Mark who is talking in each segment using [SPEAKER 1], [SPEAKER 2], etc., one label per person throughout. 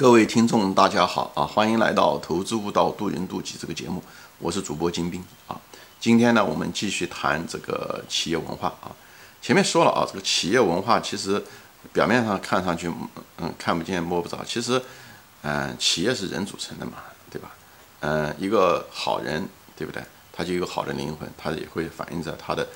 [SPEAKER 1] 各位听众，大家好啊！欢迎来到《投资悟道，渡人渡己》这个节目，我是主播金兵啊。今天呢，我们继续谈这个企业文化啊。前面说了啊，这个企业文化其实表面上看上去嗯看不见摸不着，其实嗯企业是人组成的嘛，对吧？嗯，一个好人，对不对？他就有好的灵魂，他也会反映在他的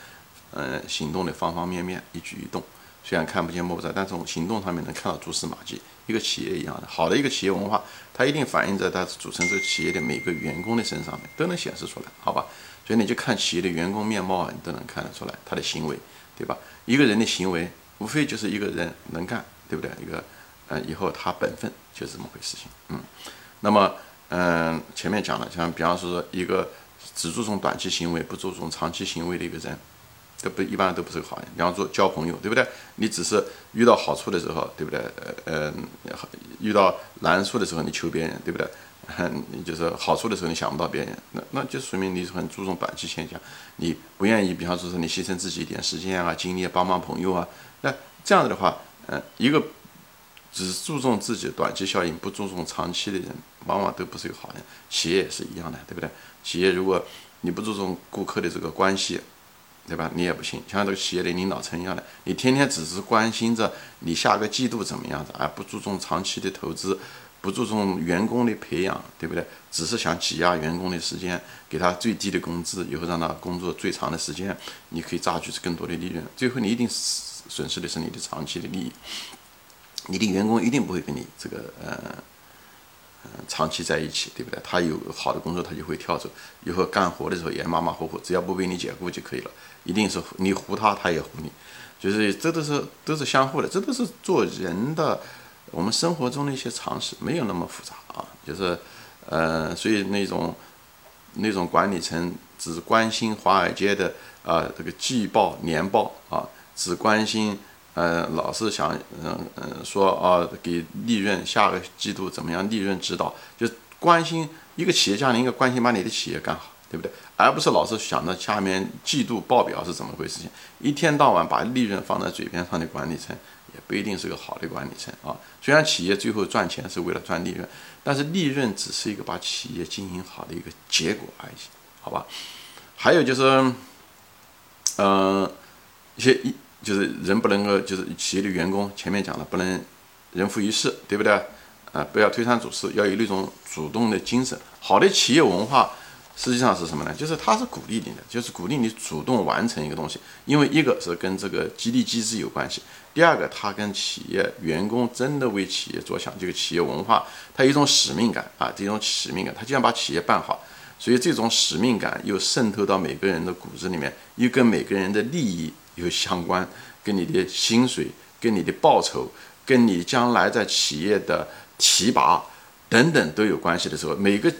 [SPEAKER 1] 嗯行动的方方面面，一举一动。虽然看不见摸不着，但从行动上面能看到蛛丝马迹。一个企业一样的，好的一个企业文化，它一定反映在它组成这个企业的每个员工的身上面，都能显示出来，好吧？所以你就看企业的员工面貌啊，你都能看得出来他的行为，对吧？一个人的行为，无非就是一个人能干，对不对？一个，呃，以后他本分就是这么回事情，嗯。那么，嗯，前面讲了，像比方说一个只注重短期行为，不注重长期行为的一个人。这不一般都不是个好人。比方说交朋友，对不对？你只是遇到好处的时候，对不对？呃呃，遇到难处的时候你求别人，对不对？你就是好处的时候你想不到别人，那那就说明你是很注重短期现象，你不愿意，比方说是你牺牲自己一点时间啊、精力帮帮朋友啊。那这样子的话，嗯，一个只注重自己短期效应、不注重长期的人，往往都不是一个好人。企业也是一样的，对不对？企业如果你不注重顾客的这个关系，对吧？你也不行，像这个企业的领导层一样的，你天天只是关心着你下个季度怎么样子，而不注重长期的投资，不注重员工的培养，对不对？只是想挤压员工的时间，给他最低的工资，以后让他工作最长的时间，你可以榨取更多的利润，最后你一定损失的是你的长期的利益，你的员工一定不会跟你这个呃。长期在一起，对不对？他有好的工作，他就会跳走。以后干活的时候也马马虎虎，只要不被你解雇就可以了。一定是你糊他，他也糊你，就是这都是都是相互的，这都是做人的，我们生活中的一些常识，没有那么复杂啊。就是，呃，所以那种那种管理层只关心华尔街的啊这个季报年报啊，只关心。嗯，老是想，嗯嗯，说啊，给利润下个季度怎么样？利润指导就关心一个企业家，你应该关心把你的企业干好，对不对？而不是老是想着下面季度报表是怎么回事情，一天到晚把利润放在嘴边上的管理层，也不一定是个好的管理层啊。虽然企业最后赚钱是为了赚利润，但是利润只是一个把企业经营好的一个结果而已，好吧？还有就是，嗯，一些一。就是人不能够，就是企业的员工，前面讲了不能人浮于事，对不对？啊，不要推三阻四，要有那种主动的精神。好的企业文化实际上是什么呢？就是它是鼓励你的，就是鼓励你主动完成一个东西。因为一个是跟这个激励机制有关系，第二个它跟企业员工真的为企业着想，这个企业文化它有一种使命感啊，这种使命感，它就想把企业办好。所以这种使命感又渗透到每个人的骨子里面，又跟每个人的利益。有相关，跟你的薪水、跟你的报酬、跟你将来在企业的提拔等等都有关系的时候，每个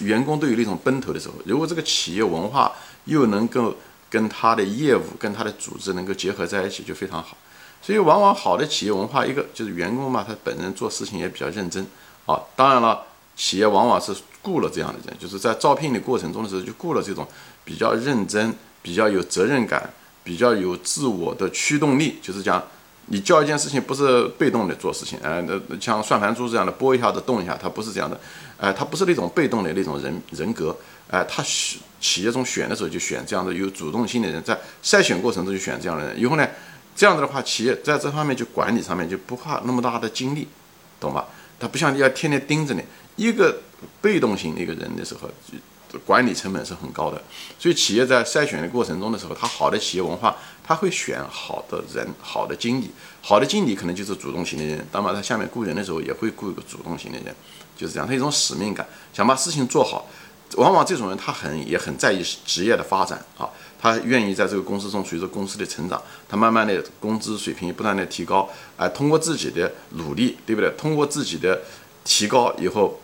[SPEAKER 1] 员工都有那种奔头的时候，如果这个企业文化又能够跟他的业务、跟他的组织能够结合在一起，就非常好。所以，往往好的企业文化，一个就是员工嘛，他本人做事情也比较认真啊。当然了，企业往往是雇了这样的人，就是在招聘的过程中的时候就雇了这种比较认真、比较有责任感。比较有自我的驱动力，就是讲，你教一件事情不是被动的做事情，呃，那像算盘珠这样的拨一下子动一下，它不是这样的，呃，它不是那种被动的那种人人格，呃，他选企业中选的时候就选这样的有主动性的人，在筛选过程中就选这样的人，以后呢，这样子的话，企业在这方面就管理上面就不花那么大的精力，懂吧？他不像要天天盯着你，一个被动型的一个人的时候。管理成本是很高的，所以企业在筛选的过程中的时候，它好的企业文化，它会选好的人、好的经理。好的经理可能就是主动型的人，那么他下面雇人的时候也会雇一个主动型的人，就是这样。他一种使命感，想把事情做好。往往这种人他很也很在意职业的发展啊，他愿意在这个公司中随着公司的成长，他慢慢的工资水平不断的提高，哎，通过自己的努力，对不对？通过自己的提高以后。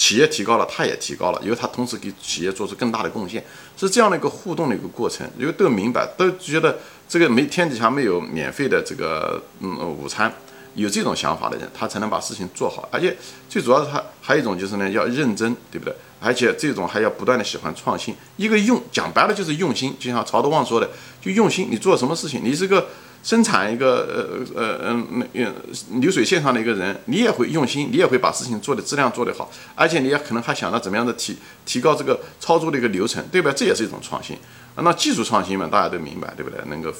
[SPEAKER 1] 企业提高了，他也提高了，因为他同时给企业做出更大的贡献，是这样的一个互动的一个过程。因为都明白，都觉得这个没天底下没有免费的这个嗯午餐，有这种想法的人，他才能把事情做好。而且最主要是他还有一种就是呢，要认真，对不对？而且这种还要不断的喜欢创新。一个用讲白了就是用心，就像曹德旺说的，就用心。你做什么事情，你是个生产一个呃呃嗯嗯流水线上的一个人，你也会用心，你也会把事情做的质量做得好，而且你也可能还想到怎么样的提提高这个操作的一个流程，对吧？这也是一种创新。那技术创新嘛，大家都明白，对不对？能够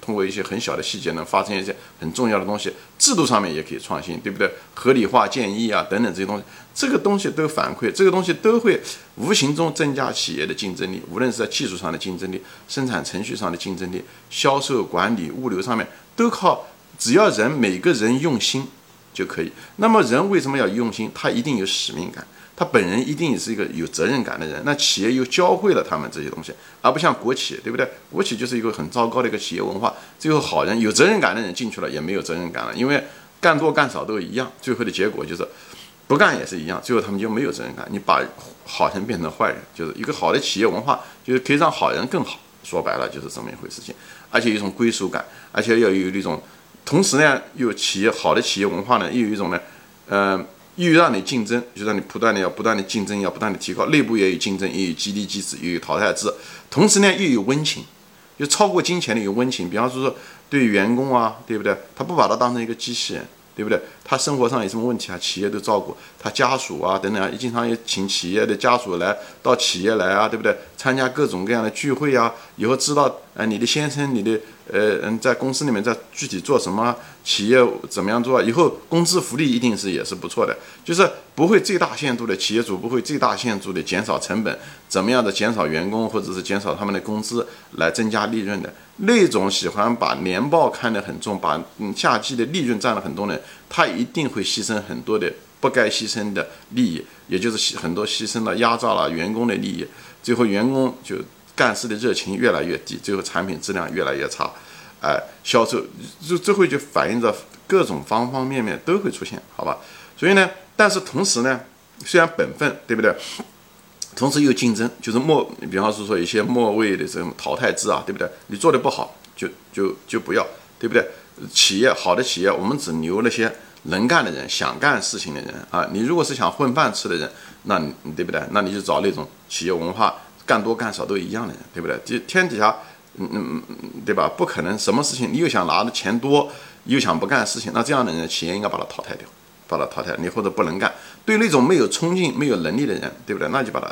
[SPEAKER 1] 通过一些很小的细节，能发生一些很重要的东西。制度上面也可以创新，对不对？合理化建议啊，等等这些东西，这个东西都反馈，这个东西都会无形中增加企业的竞争力。无论是在技术上的竞争力、生产程序上的竞争力、销售管理、物流上面，都靠只要人每个人用心就可以。那么人为什么要用心？他一定有使命感。他本人一定是一个有责任感的人，那企业又教会了他们这些东西，而不像国企，对不对？国企就是一个很糟糕的一个企业文化，最后好人、有责任感的人进去了也没有责任感了，因为干多干少都一样，最后的结果就是不干也是一样，最后他们就没有责任感。你把好人变成坏人，就是一个好的企业文化，就是可以让好人更好。说白了就是这么一回事情，而且有一种归属感，而且要有一种，同时呢，有企业好的企业文化呢，又有一种呢，嗯。又让你竞争，就让你不断的要不断的竞争，要不断的提高。内部也有竞争，也有激励机制，也有淘汰制。同时呢，又有温情，就超过金钱的有温情。比方说说对员工啊，对不对？他不把他当成一个机器人，对不对？他生活上有什么问题啊？企业都照顾他家属啊，等等啊，经常也请企业的家属来到企业来啊，对不对？参加各种各样的聚会啊，以后知道，呃，你的先生，你的。呃嗯，在公司里面在具体做什么，企业怎么样做，以后工资福利一定是也是不错的，就是不会最大限度的企业主不会最大限度的减少成本，怎么样的减少员工或者是减少他们的工资来增加利润的那种喜欢把年报看得很重，把嗯夏季的利润占了很多人，他一定会牺牲很多的不该牺牲的利益，也就是很多牺牲了压榨了员工的利益，最后员工就。干事的热情越来越低，最后产品质量越来越差，哎，销售就最后就反映着各种方方面面都会出现，好吧？所以呢，但是同时呢，虽然本分对不对？同时又竞争，就是末，比方说说一些末位的这种淘汰制啊，对不对？你做的不好，就就就不要，对不对？企业好的企业，我们只留那些能干的人、想干事情的人啊。你如果是想混饭吃的人，那你对不对？那你就找那种企业文化。干多干少都一样的人，对不对？就天底下，嗯嗯嗯，对吧？不可能什么事情你又想拿的钱多，又想不干事情，那这样的人，企业应该把他淘汰掉，把他淘汰。你或者不能干，对那种没有冲劲、没有能力的人，对不对？那就把他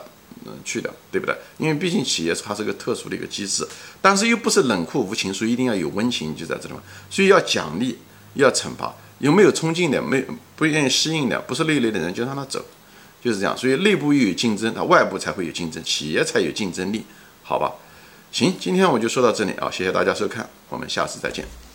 [SPEAKER 1] 嗯去掉，对不对？因为毕竟企业它是个特殊的一个机制，但是又不是冷酷无情，所以一定要有温情，就在这里面。所以要奖励，要惩罚。有没有冲劲的，没不愿意适应的，不是那一类的人，就让他走。就是这样，所以内部又有竞争，它外部才会有竞争，企业才有竞争力，好吧？行，今天我就说到这里啊，谢谢大家收看，我们下次再见。